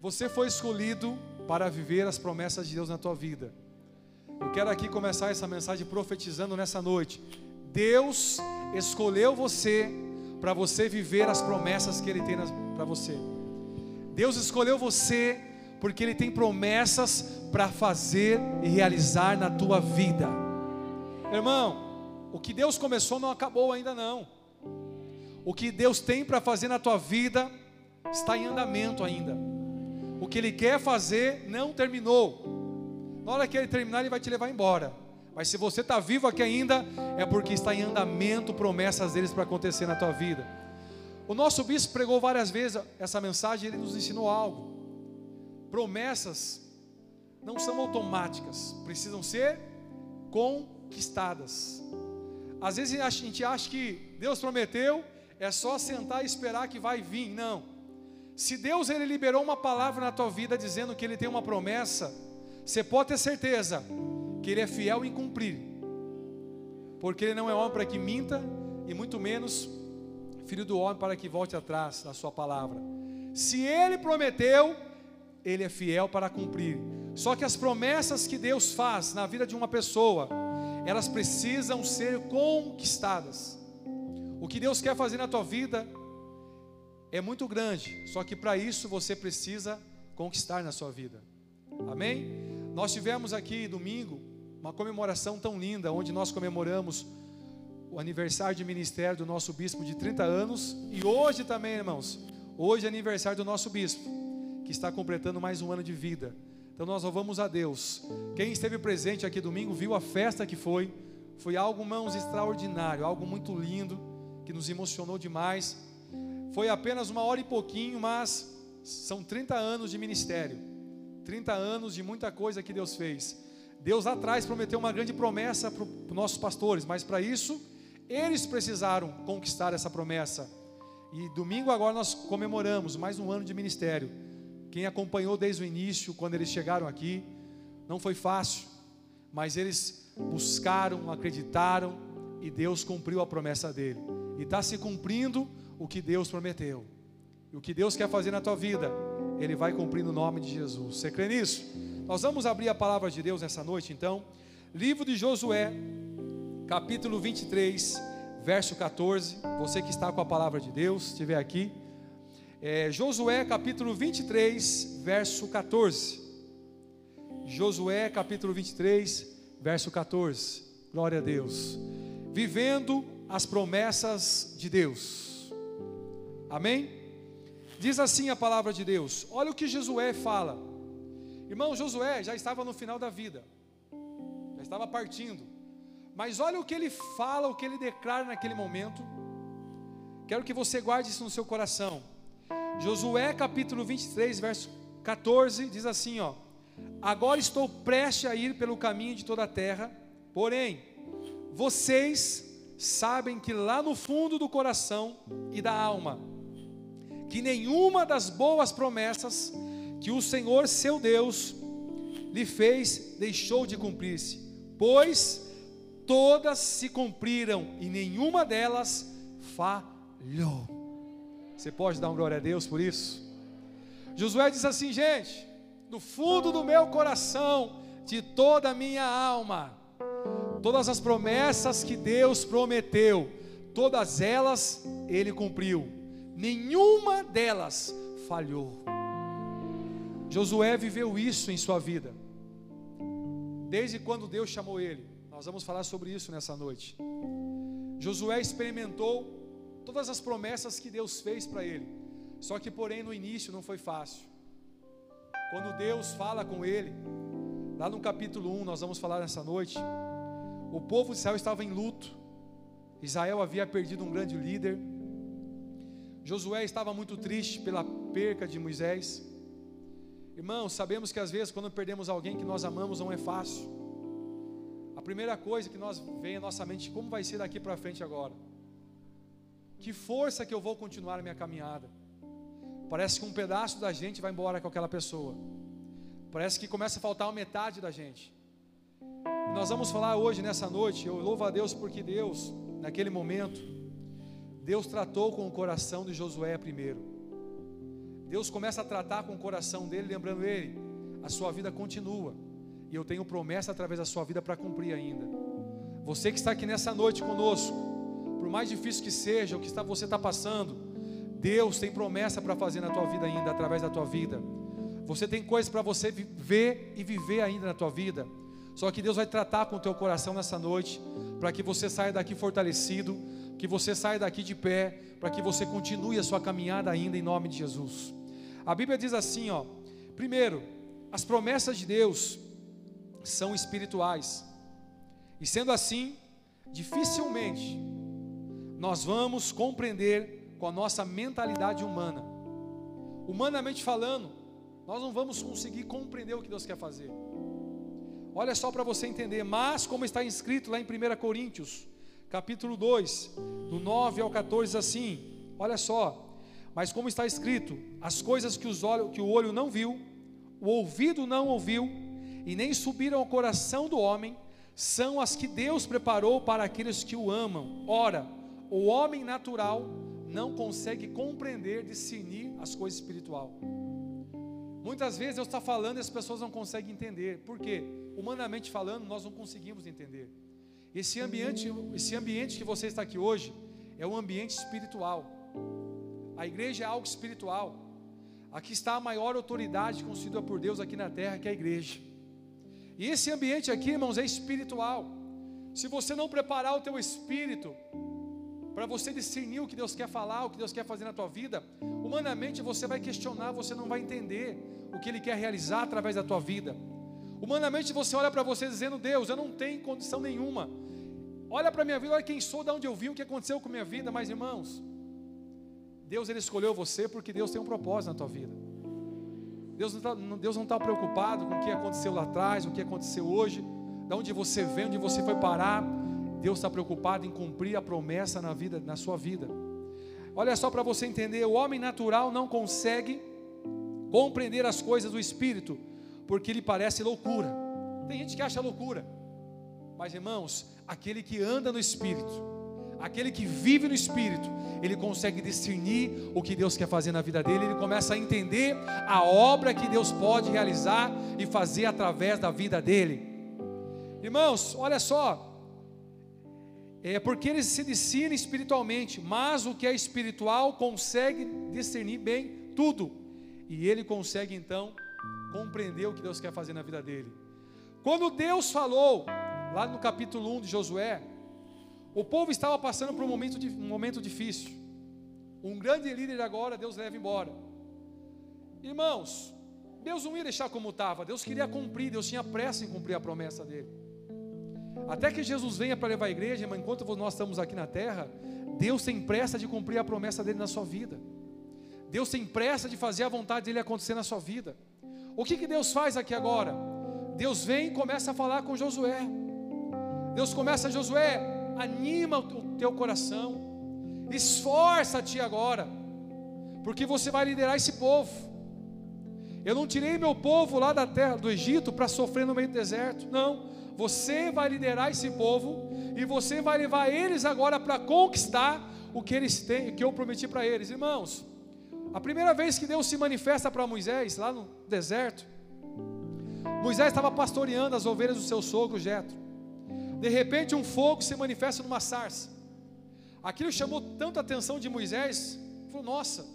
Você foi escolhido para viver as promessas de Deus na tua vida. Eu quero aqui começar essa mensagem profetizando nessa noite. Deus escolheu você para você viver as promessas que Ele tem para você. Deus escolheu você porque Ele tem promessas para fazer e realizar na tua vida. Irmão, o que Deus começou não acabou ainda não. O que Deus tem para fazer na tua vida está em andamento ainda. O que Ele quer fazer não terminou. Na hora que Ele terminar, Ele vai te levar embora. Mas se você está vivo aqui ainda, é porque está em andamento promessas deles para acontecer na tua vida. O nosso bispo pregou várias vezes essa mensagem, ele nos ensinou algo. Promessas não são automáticas, precisam ser conquistadas. Às vezes a gente acha que Deus prometeu, é só sentar e esperar que vai vir. Não. Se Deus ele liberou uma palavra na tua vida dizendo que ele tem uma promessa, você pode ter certeza que ele é fiel em cumprir. Porque ele não é homem para que minta e muito menos filho do homem para que volte atrás da sua palavra. Se ele prometeu, ele é fiel para cumprir. Só que as promessas que Deus faz na vida de uma pessoa, elas precisam ser conquistadas. O que Deus quer fazer na tua vida é muito grande, só que para isso você precisa conquistar na sua vida. Amém? Nós tivemos aqui domingo uma comemoração tão linda, onde nós comemoramos o aniversário de ministério do nosso bispo de 30 anos e hoje também, irmãos, hoje é aniversário do nosso bispo, que está completando mais um ano de vida. Então nós louvamos a Deus. Quem esteve presente aqui domingo viu a festa que foi, foi algo, irmãos, extraordinário, algo muito lindo, que nos emocionou demais. Foi apenas uma hora e pouquinho, mas são 30 anos de ministério, 30 anos de muita coisa que Deus fez. Deus lá atrás prometeu uma grande promessa para os nossos pastores, mas para isso eles precisaram conquistar essa promessa. E domingo agora nós comemoramos mais um ano de ministério. Quem acompanhou desde o início, quando eles chegaram aqui, não foi fácil, mas eles buscaram, acreditaram e Deus cumpriu a promessa dele. E está se cumprindo o que Deus prometeu. E o que Deus quer fazer na tua vida, Ele vai cumprir no nome de Jesus. Você crê nisso? Nós vamos abrir a palavra de Deus nessa noite, então. Livro de Josué, capítulo 23, verso 14. Você que está com a palavra de Deus, estiver aqui. É, Josué, capítulo 23, verso 14. Josué, capítulo 23, verso 14. Glória a Deus. Vivendo as promessas de Deus. Amém? Diz assim a palavra de Deus. Olha o que Josué fala. Irmão, Josué já estava no final da vida, já estava partindo. Mas olha o que ele fala, o que ele declara naquele momento. Quero que você guarde isso no seu coração. Josué capítulo 23, verso 14, diz assim: ó, Agora estou prestes a ir pelo caminho de toda a terra, porém, vocês sabem que lá no fundo do coração e da alma, que nenhuma das boas promessas que o Senhor seu Deus lhe fez deixou de cumprir-se, pois todas se cumpriram e nenhuma delas falhou. Você pode dar um glória a Deus por isso? Josué diz assim, gente, no fundo do meu coração, de toda a minha alma, todas as promessas que Deus prometeu, todas elas ele cumpriu, nenhuma delas falhou. Josué viveu isso em sua vida, desde quando Deus chamou ele. Nós vamos falar sobre isso nessa noite. Josué experimentou todas as promessas que Deus fez para ele, só que, porém, no início não foi fácil. Quando Deus fala com ele, lá no capítulo 1, nós vamos falar nessa noite, o povo de Israel estava em luto, Israel havia perdido um grande líder, Josué estava muito triste pela perca de Moisés, Irmãos, sabemos que às vezes quando perdemos alguém que nós amamos não é fácil. A primeira coisa que nós vem à nossa mente, como vai ser daqui para frente agora? Que força que eu vou continuar a minha caminhada? Parece que um pedaço da gente vai embora com aquela pessoa. Parece que começa a faltar uma metade da gente. E nós vamos falar hoje, nessa noite, eu louvo a Deus porque Deus, naquele momento, Deus tratou com o coração de Josué primeiro. Deus começa a tratar com o coração dele, lembrando ele: a sua vida continua, e eu tenho promessa através da sua vida para cumprir ainda. Você que está aqui nessa noite conosco, por mais difícil que seja, o que está, você está passando, Deus tem promessa para fazer na tua vida ainda, através da tua vida. Você tem coisas para você ver e viver ainda na tua vida. Só que Deus vai tratar com o teu coração nessa noite, para que você saia daqui fortalecido, que você saia daqui de pé, para que você continue a sua caminhada ainda em nome de Jesus. A Bíblia diz assim, ó: primeiro, as promessas de Deus são espirituais. E sendo assim, dificilmente nós vamos compreender com a nossa mentalidade humana. Humanamente falando, nós não vamos conseguir compreender o que Deus quer fazer. Olha só para você entender, mas como está escrito lá em 1 Coríntios, capítulo 2, do 9 ao 14 assim, olha só, mas como está escrito, as coisas que, os olhos, que o olho não viu, o ouvido não ouviu, e nem subiram ao coração do homem, são as que Deus preparou para aqueles que o amam. Ora, o homem natural não consegue compreender, discernir as coisas espirituais. Muitas vezes Deus está falando e as pessoas não conseguem entender. Por quê? Humanamente falando, nós não conseguimos entender. Esse ambiente, esse ambiente que você está aqui hoje é um ambiente espiritual. A igreja é algo espiritual. Aqui está a maior autoridade concedida por Deus aqui na terra, que é a igreja. E esse ambiente aqui, irmãos, é espiritual. Se você não preparar o teu espírito para você discernir o que Deus quer falar, o que Deus quer fazer na tua vida, humanamente você vai questionar, você não vai entender o que Ele quer realizar através da tua vida. Humanamente você olha para você dizendo: Deus, eu não tenho condição nenhuma. Olha para a minha vida, olha quem sou, de onde eu vim, o que aconteceu com minha vida. Mas irmãos, Deus ele escolheu você porque Deus tem um propósito na tua vida. Deus não está tá preocupado com o que aconteceu lá atrás, o que aconteceu hoje, de onde você vem, onde você foi parar. Deus está preocupado em cumprir a promessa na vida, na sua vida. Olha só para você entender, o homem natural não consegue compreender as coisas do Espírito, porque lhe parece loucura. Tem gente que acha loucura, mas irmãos, aquele que anda no Espírito, aquele que vive no Espírito, ele consegue discernir o que Deus quer fazer na vida dele, ele começa a entender a obra que Deus pode realizar e fazer através da vida dele. Irmãos, olha só, é porque ele se discerne espiritualmente, mas o que é espiritual consegue discernir bem tudo e ele consegue então compreender o que Deus quer fazer na vida dele. Quando Deus falou, lá no capítulo 1 de Josué, o povo estava passando por um momento, um momento difícil. Um grande líder agora, Deus leva embora. Irmãos, Deus não ia deixar como estava, Deus queria cumprir, Deus tinha pressa em cumprir a promessa dele. Até que Jesus venha para levar a igreja, mas enquanto nós estamos aqui na terra, Deus tem pressa de cumprir a promessa dele na sua vida. Deus tem pressa de fazer a vontade dele acontecer na sua vida. O que, que Deus faz aqui agora? Deus vem e começa a falar com Josué. Deus começa, Josué, anima o teu coração, esforça-te agora, porque você vai liderar esse povo. Eu não tirei meu povo lá da terra do Egito para sofrer no meio do deserto, não. Você vai liderar esse povo e você vai levar eles agora para conquistar o que eles têm, o que eu prometi para eles, irmãos. A primeira vez que Deus se manifesta para Moisés, lá no deserto, Moisés estava pastoreando as ovelhas do seu sogro Jetro. De repente, um fogo se manifesta numa sarça. Aquilo chamou tanta atenção de Moisés, falou: Nossa,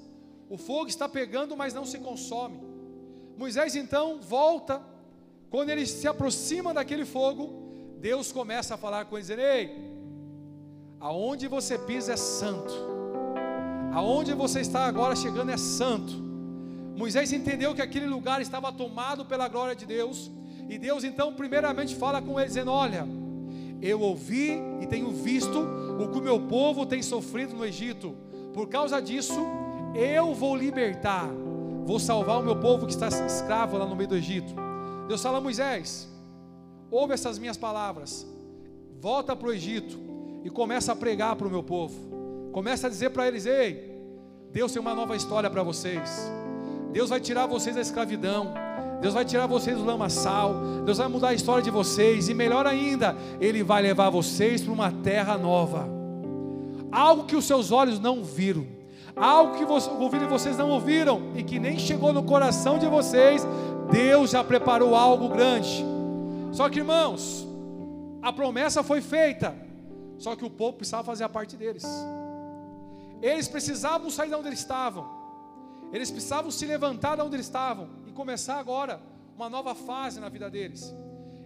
o fogo está pegando, mas não se consome. Moisés então volta, quando ele se aproxima daquele fogo, Deus começa a falar com ele, dizendo: Ei, aonde você pisa é santo aonde você está agora chegando é santo. Moisés entendeu que aquele lugar estava tomado pela glória de Deus, e Deus então, primeiramente, fala com ele, dizendo: Olha, eu ouvi e tenho visto o que o meu povo tem sofrido no Egito, por causa disso, eu vou libertar, vou salvar o meu povo que está escravo lá no meio do Egito. Deus fala a Moisés: ouve essas minhas palavras, volta para o Egito e começa a pregar para o meu povo. Começa a dizer para eles: ei, Deus tem uma nova história para vocês. Deus vai tirar vocês da escravidão. Deus vai tirar vocês do lamaçal. Deus vai mudar a história de vocês. E melhor ainda, Ele vai levar vocês para uma terra nova. Algo que os seus olhos não viram. algo que ouviram e vocês não ouviram e que nem chegou no coração de vocês, Deus já preparou algo grande. Só que, irmãos, a promessa foi feita, só que o povo precisava fazer a parte deles. Eles precisavam sair de onde eles estavam, eles precisavam se levantar de onde eles estavam começar agora uma nova fase na vida deles.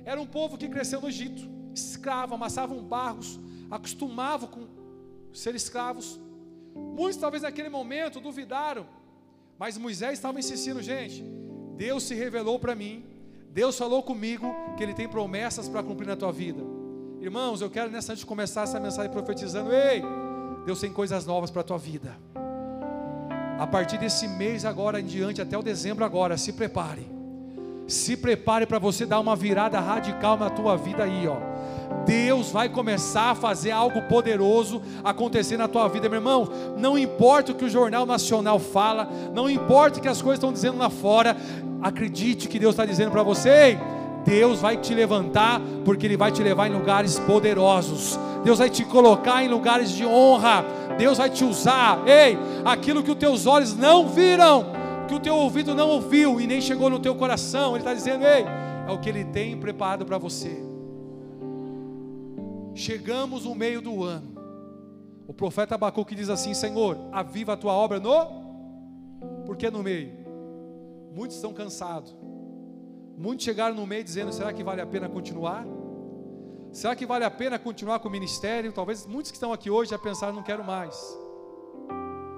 Era um povo que cresceu no Egito, escravo, amassavam barros, acostumavam com ser escravos. Muitos talvez naquele momento duvidaram, mas Moisés estava insistindo, gente. Deus se revelou para mim, Deus falou comigo que Ele tem promessas para cumprir na tua vida. Irmãos, eu quero nessa antes de começar essa mensagem profetizando, ei, Deus tem coisas novas para a tua vida. A partir desse mês agora em diante, até o dezembro agora, se prepare. Se prepare para você dar uma virada radical na tua vida aí, ó. Deus vai começar a fazer algo poderoso acontecer na tua vida, meu irmão. Não importa o que o jornal nacional fala, não importa o que as coisas estão dizendo lá fora, acredite que Deus está dizendo para você. Deus vai te levantar, porque Ele vai te levar em lugares poderosos. Deus vai te colocar em lugares de honra. Deus vai te usar. Ei, aquilo que os teus olhos não viram, que o teu ouvido não ouviu e nem chegou no teu coração, Ele está dizendo: ei, é o que Ele tem preparado para você. Chegamos no meio do ano. O profeta Abacuque diz assim: Senhor, aviva a tua obra no. Por que no meio? Muitos estão cansados. Muitos chegaram no meio dizendo: será que vale a pena continuar? Será que vale a pena continuar com o ministério? Talvez muitos que estão aqui hoje já pensaram: não quero mais.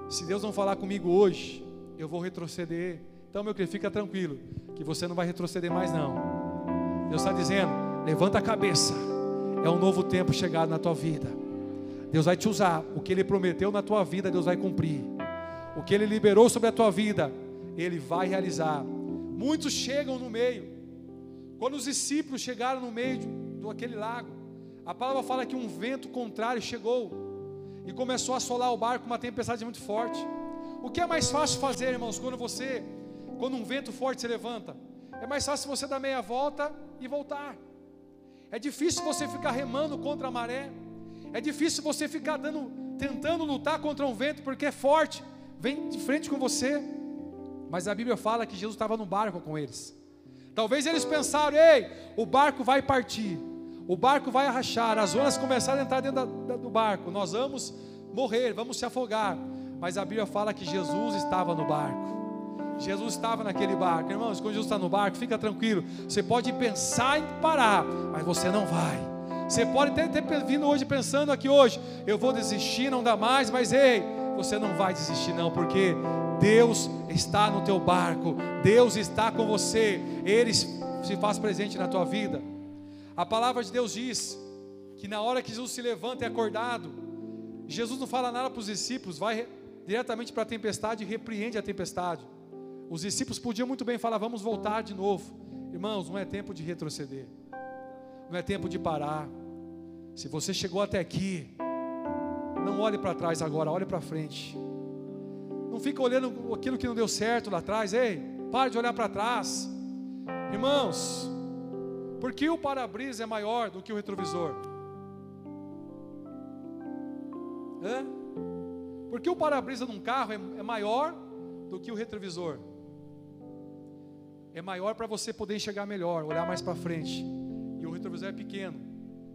Se Deus não falar comigo hoje, eu vou retroceder. Então, meu querido, fica tranquilo, que você não vai retroceder mais, não. Deus está dizendo: levanta a cabeça é um novo tempo chegado na tua vida. Deus vai te usar. O que Ele prometeu na tua vida, Deus vai cumprir. O que Ele liberou sobre a tua vida, Ele vai realizar. Muitos chegam no meio. Quando os discípulos chegaram no meio do aquele lago, a palavra fala que um vento contrário chegou e começou a assolar o barco, uma tempestade muito forte. O que é mais fácil fazer, irmãos, quando você, quando um vento forte se levanta? É mais fácil você dar meia volta e voltar. É difícil você ficar remando contra a maré. É difícil você ficar dando, tentando lutar contra um vento porque é forte, vem de frente com você. Mas a Bíblia fala que Jesus estava no barco com eles. Talvez eles pensaram: ei, o barco vai partir, o barco vai rachar, as ondas começaram a entrar dentro da, do barco, nós vamos morrer, vamos se afogar. Mas a Bíblia fala que Jesus estava no barco. Jesus estava naquele barco. Irmãos, quando Jesus está no barco, fica tranquilo. Você pode pensar em parar, mas você não vai. Você pode até ter vindo hoje pensando aqui hoje, eu vou desistir, não dá mais, mas ei, você não vai desistir não, porque Deus está no teu barco, Deus está com você, Ele se faz presente na tua vida. A palavra de Deus diz que na hora que Jesus se levanta e é acordado, Jesus não fala nada para os discípulos, vai diretamente para a tempestade e repreende a tempestade. Os discípulos podiam muito bem falar: vamos voltar de novo. Irmãos, não é tempo de retroceder, não é tempo de parar. Se você chegou até aqui, não olhe para trás agora, olhe para frente. Não fica olhando aquilo que não deu certo lá atrás. Ei, pare de olhar para trás. Irmãos, por que o para-brisa é maior do que o retrovisor? Hã? Por que o para-brisa num carro é, é maior do que o retrovisor? é maior para você poder enxergar melhor, olhar mais para frente. E o retrovisor é pequeno.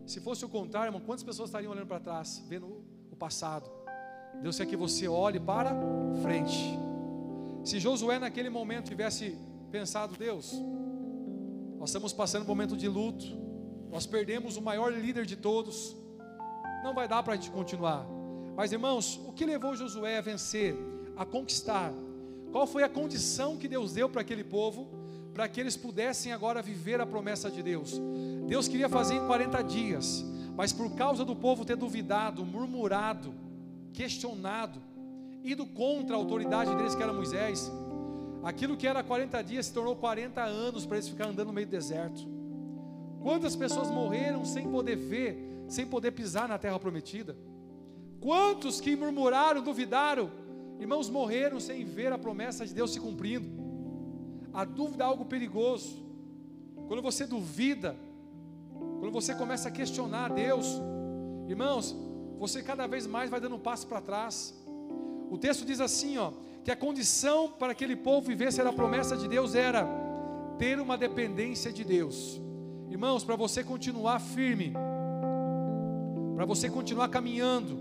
Se fosse o contrário, irmão, quantas pessoas estariam olhando para trás, vendo o passado? Deus quer que você olhe para frente. Se Josué naquele momento tivesse pensado, Deus, nós estamos passando um momento de luto, nós perdemos o maior líder de todos, não vai dar para a gente continuar. Mas irmãos, o que levou Josué a vencer, a conquistar? Qual foi a condição que Deus deu para aquele povo? para que eles pudessem agora viver a promessa de Deus. Deus queria fazer em 40 dias, mas por causa do povo ter duvidado, murmurado, questionado, ido contra a autoridade deles, que era Moisés, aquilo que era 40 dias se tornou 40 anos para eles ficarem andando no meio do deserto. Quantas pessoas morreram sem poder ver, sem poder pisar na terra prometida? Quantos que murmuraram, duvidaram, irmãos, morreram sem ver a promessa de Deus se cumprindo? A dúvida é algo perigoso. Quando você duvida, quando você começa a questionar Deus, irmãos, você cada vez mais vai dando um passo para trás. O texto diz assim, ó, que a condição para aquele povo vivesse a promessa de Deus era ter uma dependência de Deus. Irmãos, para você continuar firme, para você continuar caminhando,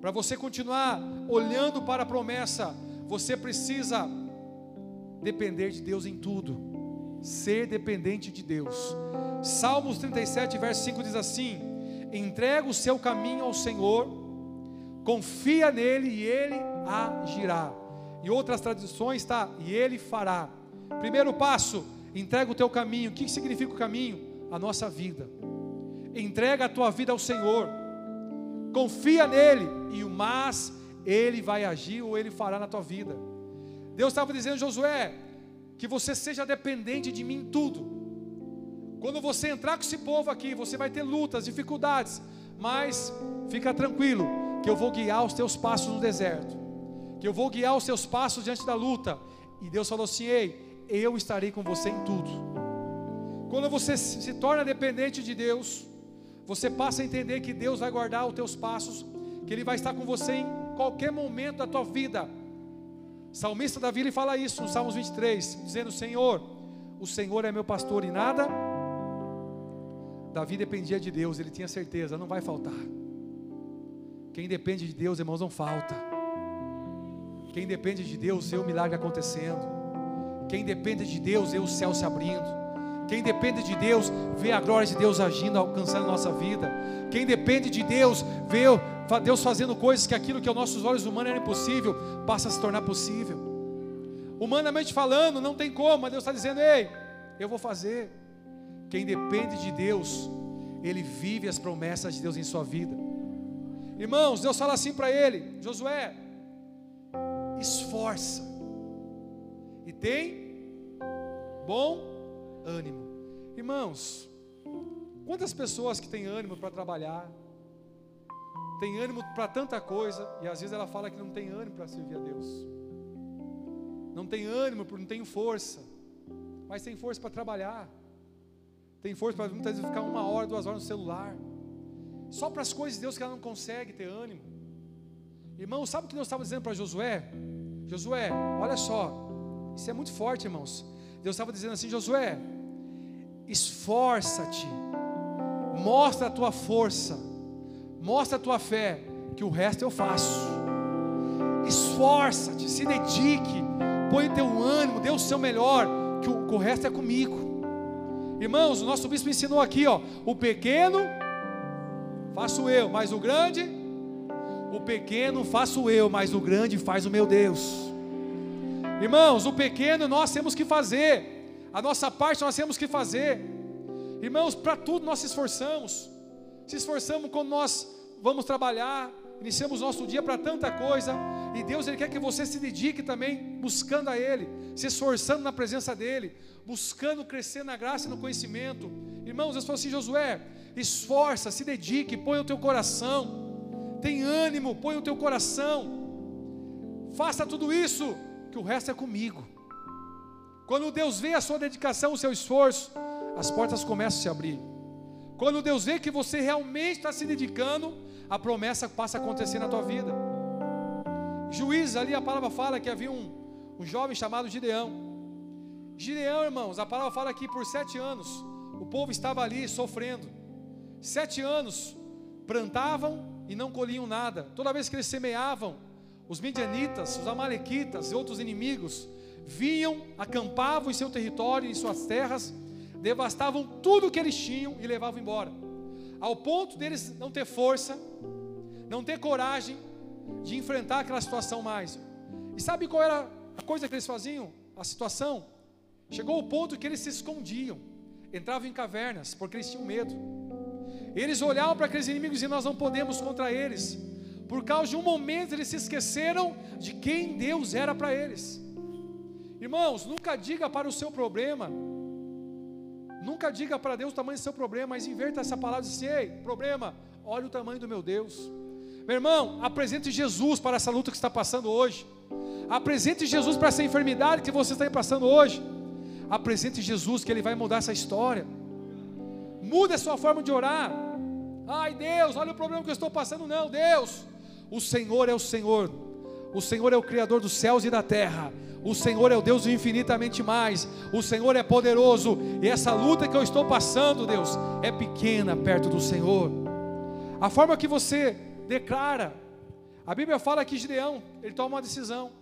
para você continuar olhando para a promessa, você precisa depender de Deus em tudo, ser dependente de Deus. Salmos 37, verso 5 diz assim: entrega o seu caminho ao Senhor, confia nele e ele agirá. E outras tradições está, e ele fará. Primeiro passo, entrega o teu caminho. O que significa o caminho? A nossa vida. Entrega a tua vida ao Senhor. Confia nele e o mas ele vai agir ou ele fará na tua vida. Deus estava dizendo, Josué, que você seja dependente de mim em tudo. Quando você entrar com esse povo aqui, você vai ter lutas, dificuldades, mas fica tranquilo, que eu vou guiar os teus passos no deserto, que eu vou guiar os teus passos diante da luta. E Deus falou assim: Ei, eu estarei com você em tudo. Quando você se torna dependente de Deus, você passa a entender que Deus vai guardar os teus passos, que Ele vai estar com você em qualquer momento da tua vida. Salmista Davi ele fala isso no Salmos 23, dizendo: Senhor, o Senhor é meu pastor e nada. Davi dependia de Deus, ele tinha certeza, não vai faltar. Quem depende de Deus, irmãos, não falta. Quem depende de Deus, vê o milagre acontecendo. Quem depende de Deus, vê o céu se abrindo. Quem depende de Deus, vê a glória de Deus agindo, alcançando a nossa vida. Quem depende de Deus, vê Deus fazendo coisas que aquilo que aos nossos olhos humanos era impossível, passa a se tornar possível. Humanamente falando, não tem como, mas Deus está dizendo: ei, eu vou fazer. Quem depende de Deus, ele vive as promessas de Deus em sua vida. Irmãos, Deus fala assim para ele: Josué, esforça e tem bom ânimo. Irmãos, quantas pessoas que têm ânimo para trabalhar, tem ânimo para tanta coisa, e às vezes ela fala que não tem ânimo para servir a Deus. Não tem ânimo porque não tem força, mas tem força para trabalhar. Tem força para muitas vezes ficar uma hora, duas horas no celular. Só para as coisas de Deus que ela não consegue ter ânimo. Irmão, sabe o que Deus estava dizendo para Josué? Josué, olha só, isso é muito forte, irmãos. Deus estava dizendo assim: Josué, esforça-te, mostra a tua força, mostra a tua fé, que o resto eu faço. Esforça-te, se dedique, põe o teu ânimo, dê o seu melhor, que o, que o resto é comigo. Irmãos, o nosso bispo ensinou aqui, ó, o pequeno faço eu, mas o grande, o pequeno faço eu, mas o grande faz o meu Deus. Irmãos, o pequeno nós temos que fazer, a nossa parte nós temos que fazer. Irmãos, para tudo nós se esforçamos. Se esforçamos quando nós vamos trabalhar, iniciamos nosso dia para tanta coisa, e Deus ele quer que você se dedique também buscando a ele, se esforçando na presença dele, buscando crescer na graça e no conhecimento. Irmãos, Deus falou assim: Josué, esforça, se dedique, põe o teu coração, tem ânimo, põe o teu coração, faça tudo isso, que o resto é comigo. Quando Deus vê a sua dedicação, o seu esforço, as portas começam a se abrir. Quando Deus vê que você realmente está se dedicando, a promessa passa a acontecer na tua vida. Juízes, ali a palavra fala que havia um, um jovem chamado Gideão. Gideão, irmãos, a palavra fala que por sete anos o povo estava ali sofrendo. Sete anos plantavam e não colhiam nada. Toda vez que eles semeavam, os midianitas, os amalequitas e outros inimigos vinham, acampavam em seu território, em suas terras, devastavam tudo que eles tinham e levavam embora, ao ponto deles não ter força, não ter coragem de enfrentar aquela situação mais. E sabe qual era a coisa que eles faziam? A situação chegou ao ponto que eles se escondiam, entravam em cavernas, porque eles tinham medo. Eles olhavam para aqueles inimigos e nós não podemos contra eles. Por causa de um momento eles se esqueceram de quem Deus era para eles. Irmãos, nunca diga para o seu problema, nunca diga para Deus o tamanho do seu problema, mas inverta essa palavra e diz assim, ei, problema, olha o tamanho do meu Deus. Meu irmão, apresente Jesus para essa luta que está passando hoje. Apresente Jesus para essa enfermidade que você está passando hoje. Apresente Jesus que Ele vai mudar essa história. Muda a sua forma de orar. Ai Deus, olha o problema que eu estou passando. Não, Deus, o Senhor é o Senhor. O Senhor é o Criador dos céus e da terra. O Senhor é o Deus infinitamente mais. O Senhor é poderoso. E essa luta que eu estou passando, Deus, é pequena perto do Senhor. A forma que você declara, a Bíblia fala que Gideão, ele toma uma decisão.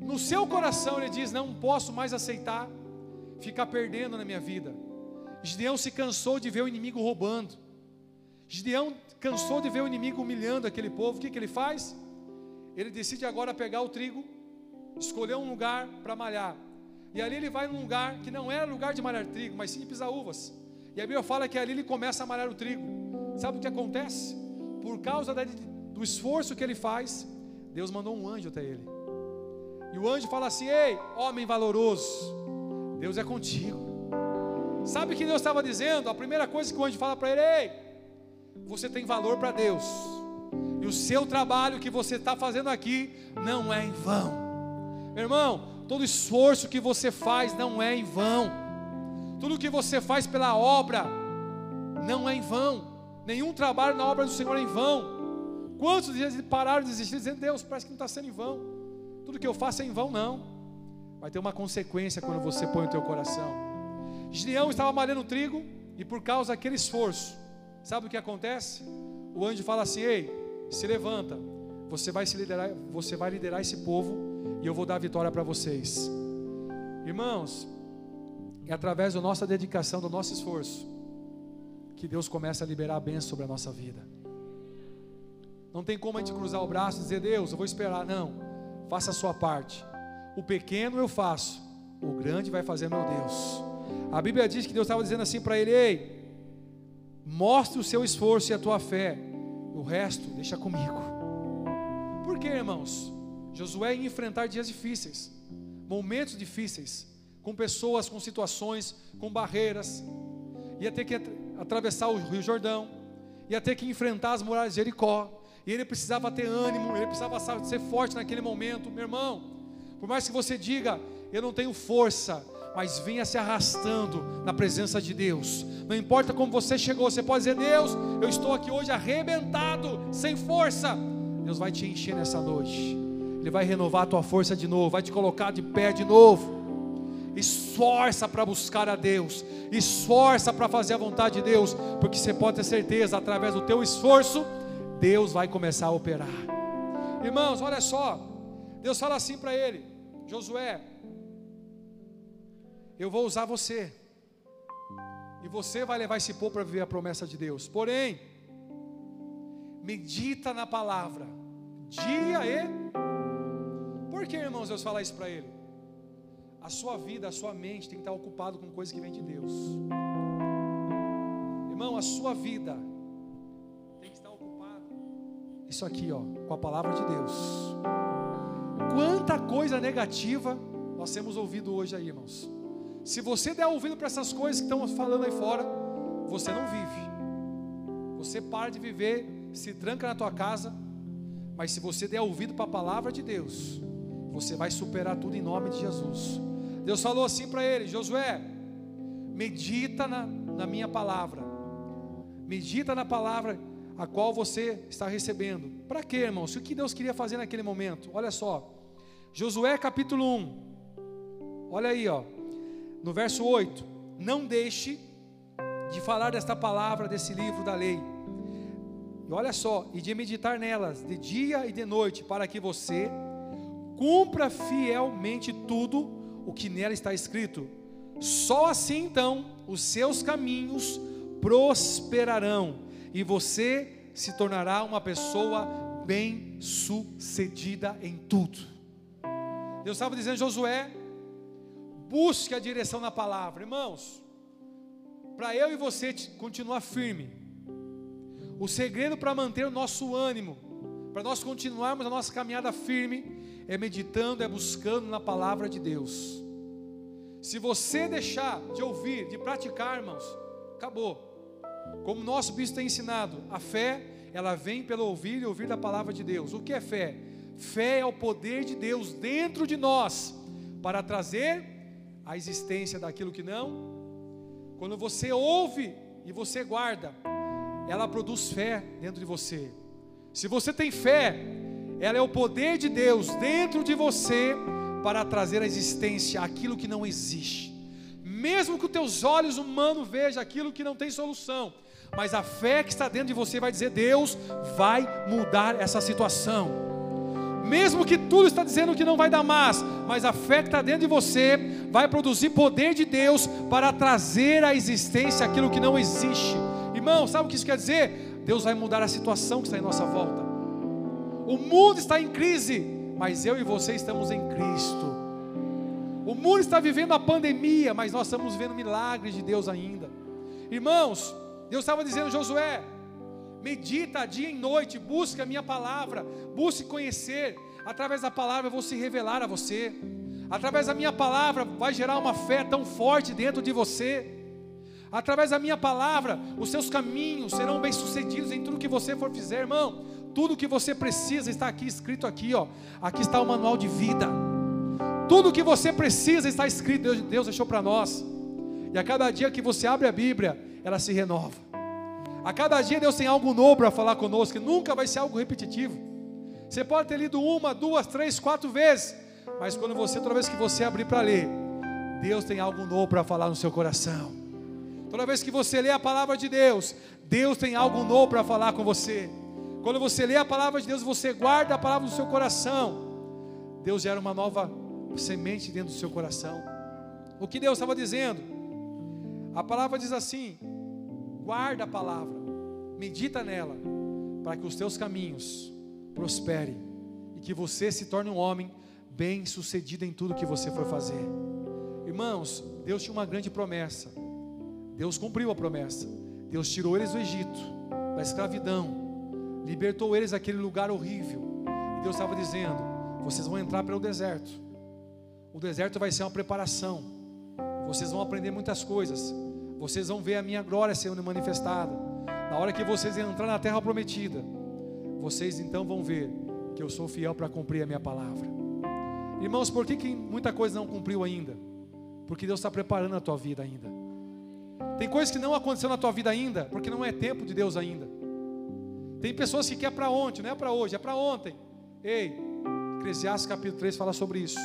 No seu coração ele diz: Não posso mais aceitar ficar perdendo na minha vida. Gideão se cansou de ver o inimigo roubando. Gideão cansou de ver o inimigo humilhando aquele povo. O que, que ele faz? Ele decide agora pegar o trigo, escolher um lugar para malhar. E ali ele vai num lugar que não era lugar de malhar trigo, mas sim de pisar uvas. E a Bíblia fala que ali ele começa a malhar o trigo. Sabe o que acontece? Por causa do esforço que ele faz, Deus mandou um anjo até ele. E o anjo fala assim: Ei, homem valoroso, Deus é contigo. Sabe o que Deus estava dizendo? A primeira coisa que o anjo fala para ele: Ei, você tem valor para Deus, e o seu trabalho que você está fazendo aqui não é em vão, meu irmão. Todo esforço que você faz não é em vão, tudo que você faz pela obra não é em vão, nenhum trabalho na obra do Senhor é em vão. Quantos dias pararam de desistir, dizendo: Deus, parece que não está sendo em vão, tudo que eu faço é em vão, não. Vai ter uma consequência quando você põe o teu coração. Gideão estava malhando trigo e por causa daquele esforço, sabe o que acontece? O anjo fala assim: "Ei, se levanta. Você vai se liderar, você vai liderar esse povo e eu vou dar a vitória para vocês." Irmãos, é através da nossa dedicação, do nosso esforço, que Deus começa a liberar a bênção sobre a nossa vida. Não tem como a gente cruzar o braço e dizer, Deus, eu vou esperar. Não, faça a sua parte. O pequeno eu faço, o grande vai fazer meu Deus. A Bíblia diz que Deus estava dizendo assim para ele: Ei, mostre o seu esforço e a tua fé, o resto deixa comigo. Por quê, irmãos? Josué ia enfrentar dias difíceis, momentos difíceis, com pessoas, com situações, com barreiras, ia ter que atravessar o Rio Jordão, ia ter que enfrentar as muralhas de Jericó, e ele precisava ter ânimo, ele precisava ser forte naquele momento, meu irmão. Por mais que você diga, eu não tenho força, mas venha se arrastando na presença de Deus. Não importa como você chegou, você pode dizer: Deus, eu estou aqui hoje arrebentado, sem força. Deus vai te encher nessa noite, Ele vai renovar a tua força de novo, vai te colocar de pé de novo. Esforça para buscar a Deus, esforça para fazer a vontade de Deus, porque você pode ter certeza, através do teu esforço, Deus vai começar a operar. Irmãos, olha só, Deus fala assim para ele: Josué, eu vou usar você, e você vai levar esse povo para viver a promessa de Deus. Porém, medita na palavra, dia e. Por que, irmãos, Deus fala isso para ele? A sua vida, a sua mente tem que estar ocupado com coisas que vêm de Deus. Irmão, a sua vida tem que estar ocupada. Isso aqui, ó, com a palavra de Deus. Quanta coisa negativa nós temos ouvido hoje aí, irmãos. Se você der ouvido para essas coisas que estão falando aí fora, você não vive. Você para de viver, se tranca na tua casa, mas se você der ouvido para a palavra de Deus, você vai superar tudo em nome de Jesus. Deus falou assim para ele: Josué, medita na, na minha palavra, medita na palavra a qual você está recebendo. Para quê, irmãos? O que Deus queria fazer naquele momento? Olha só, Josué capítulo 1, olha aí, ó, no verso 8: Não deixe de falar desta palavra, desse livro da lei, e olha só, e de meditar nelas de dia e de noite, para que você cumpra fielmente tudo o que nela está escrito. Só assim então os seus caminhos prosperarão e você se tornará uma pessoa bem-sucedida em tudo. Deus estava dizendo, Josué, busque a direção na palavra, irmãos. Para eu e você continuar firme, o segredo para manter o nosso ânimo, para nós continuarmos a nossa caminhada firme, é meditando, é buscando na palavra de Deus. Se você deixar de ouvir, de praticar, irmãos, acabou. Como nosso bispo tem ensinado, a fé, ela vem pelo ouvir e ouvir da palavra de Deus. O que é fé? Fé é o poder de Deus dentro de nós para trazer a existência daquilo que não. Quando você ouve e você guarda, ela produz fé dentro de você. Se você tem fé, ela é o poder de Deus dentro de você para trazer à existência aquilo que não existe. Mesmo que os teus olhos humanos vejam aquilo que não tem solução, mas a fé que está dentro de você vai dizer: Deus vai mudar essa situação. Mesmo que tudo está dizendo que não vai dar mais, mas a fé que está dentro de você vai produzir poder de Deus para trazer à existência aquilo que não existe. Irmão, sabe o que isso quer dizer? Deus vai mudar a situação que está em nossa volta. O mundo está em crise, mas eu e você estamos em Cristo. O mundo está vivendo a pandemia, mas nós estamos vendo milagres de Deus ainda. Irmãos, Deus estava dizendo, Josué, medita dia e noite, busca a minha palavra, busque conhecer. Através da palavra eu vou se revelar a você. Através da minha palavra vai gerar uma fé tão forte dentro de você. Através da minha palavra, os seus caminhos serão bem-sucedidos em tudo que você for fizer, irmão. Tudo que você precisa está aqui escrito aqui, ó. Aqui está o manual de vida. Tudo que você precisa está escrito, Deus, Deus deixou para nós. E a cada dia que você abre a Bíblia, ela se renova. A cada dia Deus tem algo novo para falar conosco, que nunca vai ser algo repetitivo. Você pode ter lido uma, duas, três, quatro vezes, mas quando você, toda vez que você abrir para ler, Deus tem algo novo para falar no seu coração. Toda vez que você lê a palavra de Deus, Deus tem algo novo para falar com você. Quando você lê a palavra de Deus, você guarda a palavra no seu coração. Deus gera uma nova semente dentro do seu coração. O que Deus estava dizendo? A palavra diz assim: guarda a palavra, medita nela, para que os teus caminhos prosperem e que você se torne um homem bem sucedido em tudo que você for fazer. Irmãos, Deus tinha uma grande promessa. Deus cumpriu a promessa. Deus tirou eles do Egito, da escravidão, libertou eles daquele lugar horrível. E Deus estava dizendo: vocês vão entrar pelo deserto. O deserto vai ser uma preparação. Vocês vão aprender muitas coisas. Vocês vão ver a minha glória sendo manifestada. Na hora que vocês entrar na terra prometida, vocês então vão ver que eu sou fiel para cumprir a minha palavra. Irmãos, por que, que muita coisa não cumpriu ainda? Porque Deus está preparando a tua vida ainda. Tem coisas que não aconteceu na tua vida ainda, porque não é tempo de Deus ainda. Tem pessoas que quer para ontem, não é para hoje, é para ontem. Ei, Eclesiastes capítulo 3 fala sobre isso.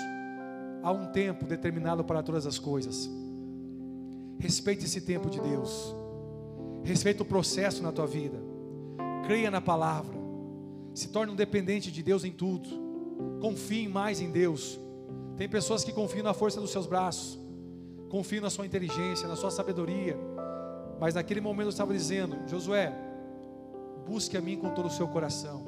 Há um tempo determinado para todas as coisas. Respeite esse tempo de Deus. Respeite o processo na tua vida. Creia na palavra. Se torne um dependente de Deus em tudo. Confie mais em Deus. Tem pessoas que confiam na força dos seus braços. Confiam na sua inteligência, na sua sabedoria. Mas naquele momento eu estava dizendo: Josué, busque a mim com todo o seu coração.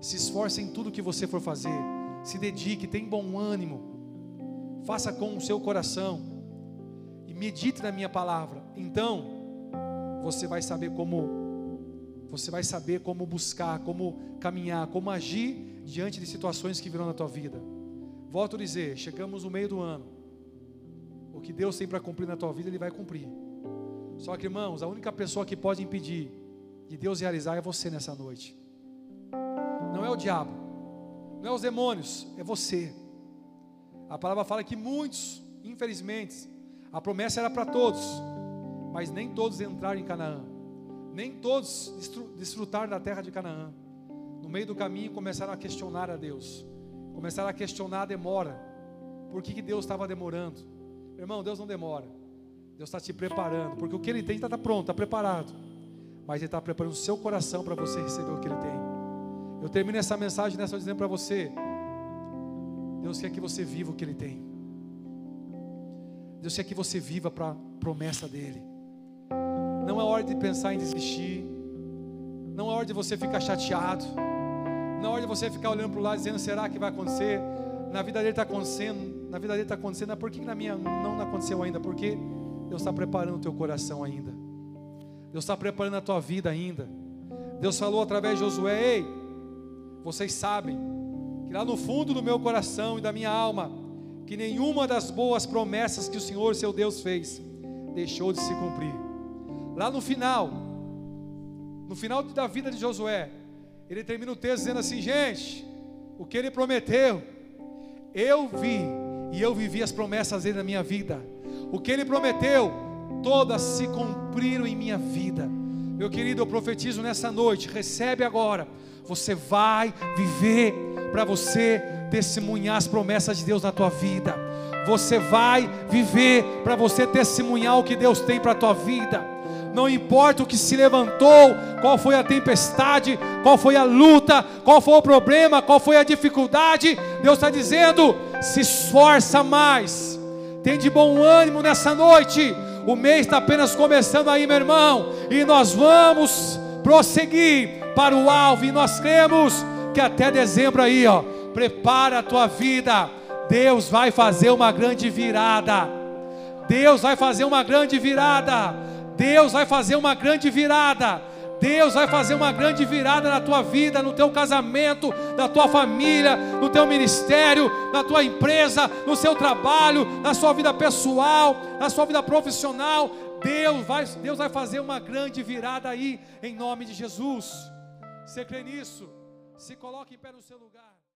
Se esforce em tudo que você for fazer. Se dedique, tenha bom ânimo. Faça com o seu coração medite na minha palavra. Então, você vai saber como você vai saber como buscar, como caminhar, como agir diante de situações que virão na tua vida. Volto a dizer, chegamos no meio do ano. O que Deus tem para cumprir na tua vida, Ele vai cumprir. Só que, irmãos, a única pessoa que pode impedir de Deus realizar é você nessa noite. Não é o diabo, não é os demônios, é você. A palavra fala que muitos, infelizmente, a promessa era para todos, mas nem todos entraram em Canaã. Nem todos desfrutaram da terra de Canaã. No meio do caminho começaram a questionar a Deus. Começaram a questionar a demora. Por que, que Deus estava demorando? Irmão, Deus não demora. Deus está te preparando. Porque o que Ele tem está pronto, está preparado. Mas Ele está preparando o seu coração para você receber o que Ele tem. Eu termino essa mensagem nessa dizendo para você: Deus quer que você viva o que Ele tem. Deus quer que você viva para a promessa dEle. Não é hora de pensar em desistir. Não é hora de você ficar chateado. Não é hora de você ficar olhando para o lado dizendo: será que vai acontecer? Na vida dele está acontecendo. Na vida dele está acontecendo. Mas por que na minha não aconteceu ainda? Porque Deus está preparando o teu coração ainda. Deus está preparando a tua vida ainda. Deus falou através de Josué: Ei, vocês sabem que lá no fundo do meu coração e da minha alma que nenhuma das boas promessas que o Senhor seu Deus fez deixou de se cumprir. Lá no final, no final da vida de Josué, ele termina o texto dizendo assim: gente, o que ele prometeu, eu vi e eu vivi as promessas dele na minha vida. O que ele prometeu, todas se cumpriram em minha vida. Meu querido, eu profetizo nessa noite, recebe agora. Você vai viver para você testemunhar as promessas de Deus na tua vida. Você vai viver para você testemunhar o que Deus tem para a tua vida. Não importa o que se levantou, qual foi a tempestade, qual foi a luta, qual foi o problema, qual foi a dificuldade, Deus está dizendo: se esforça mais, tem de bom ânimo nessa noite. O mês está apenas começando aí, meu irmão, e nós vamos prosseguir para o alvo, e nós cremos que até dezembro aí, ó, prepara a tua vida. Deus vai fazer uma grande virada. Deus vai fazer uma grande virada. Deus vai fazer uma grande virada. Deus vai fazer uma grande virada na tua vida, no teu casamento, na tua família, no teu ministério, na tua empresa, no seu trabalho, na sua vida pessoal, na sua vida profissional. Deus vai, Deus vai fazer uma grande virada aí, em nome de Jesus. Você crê nisso? Se coloque em pé no seu lugar.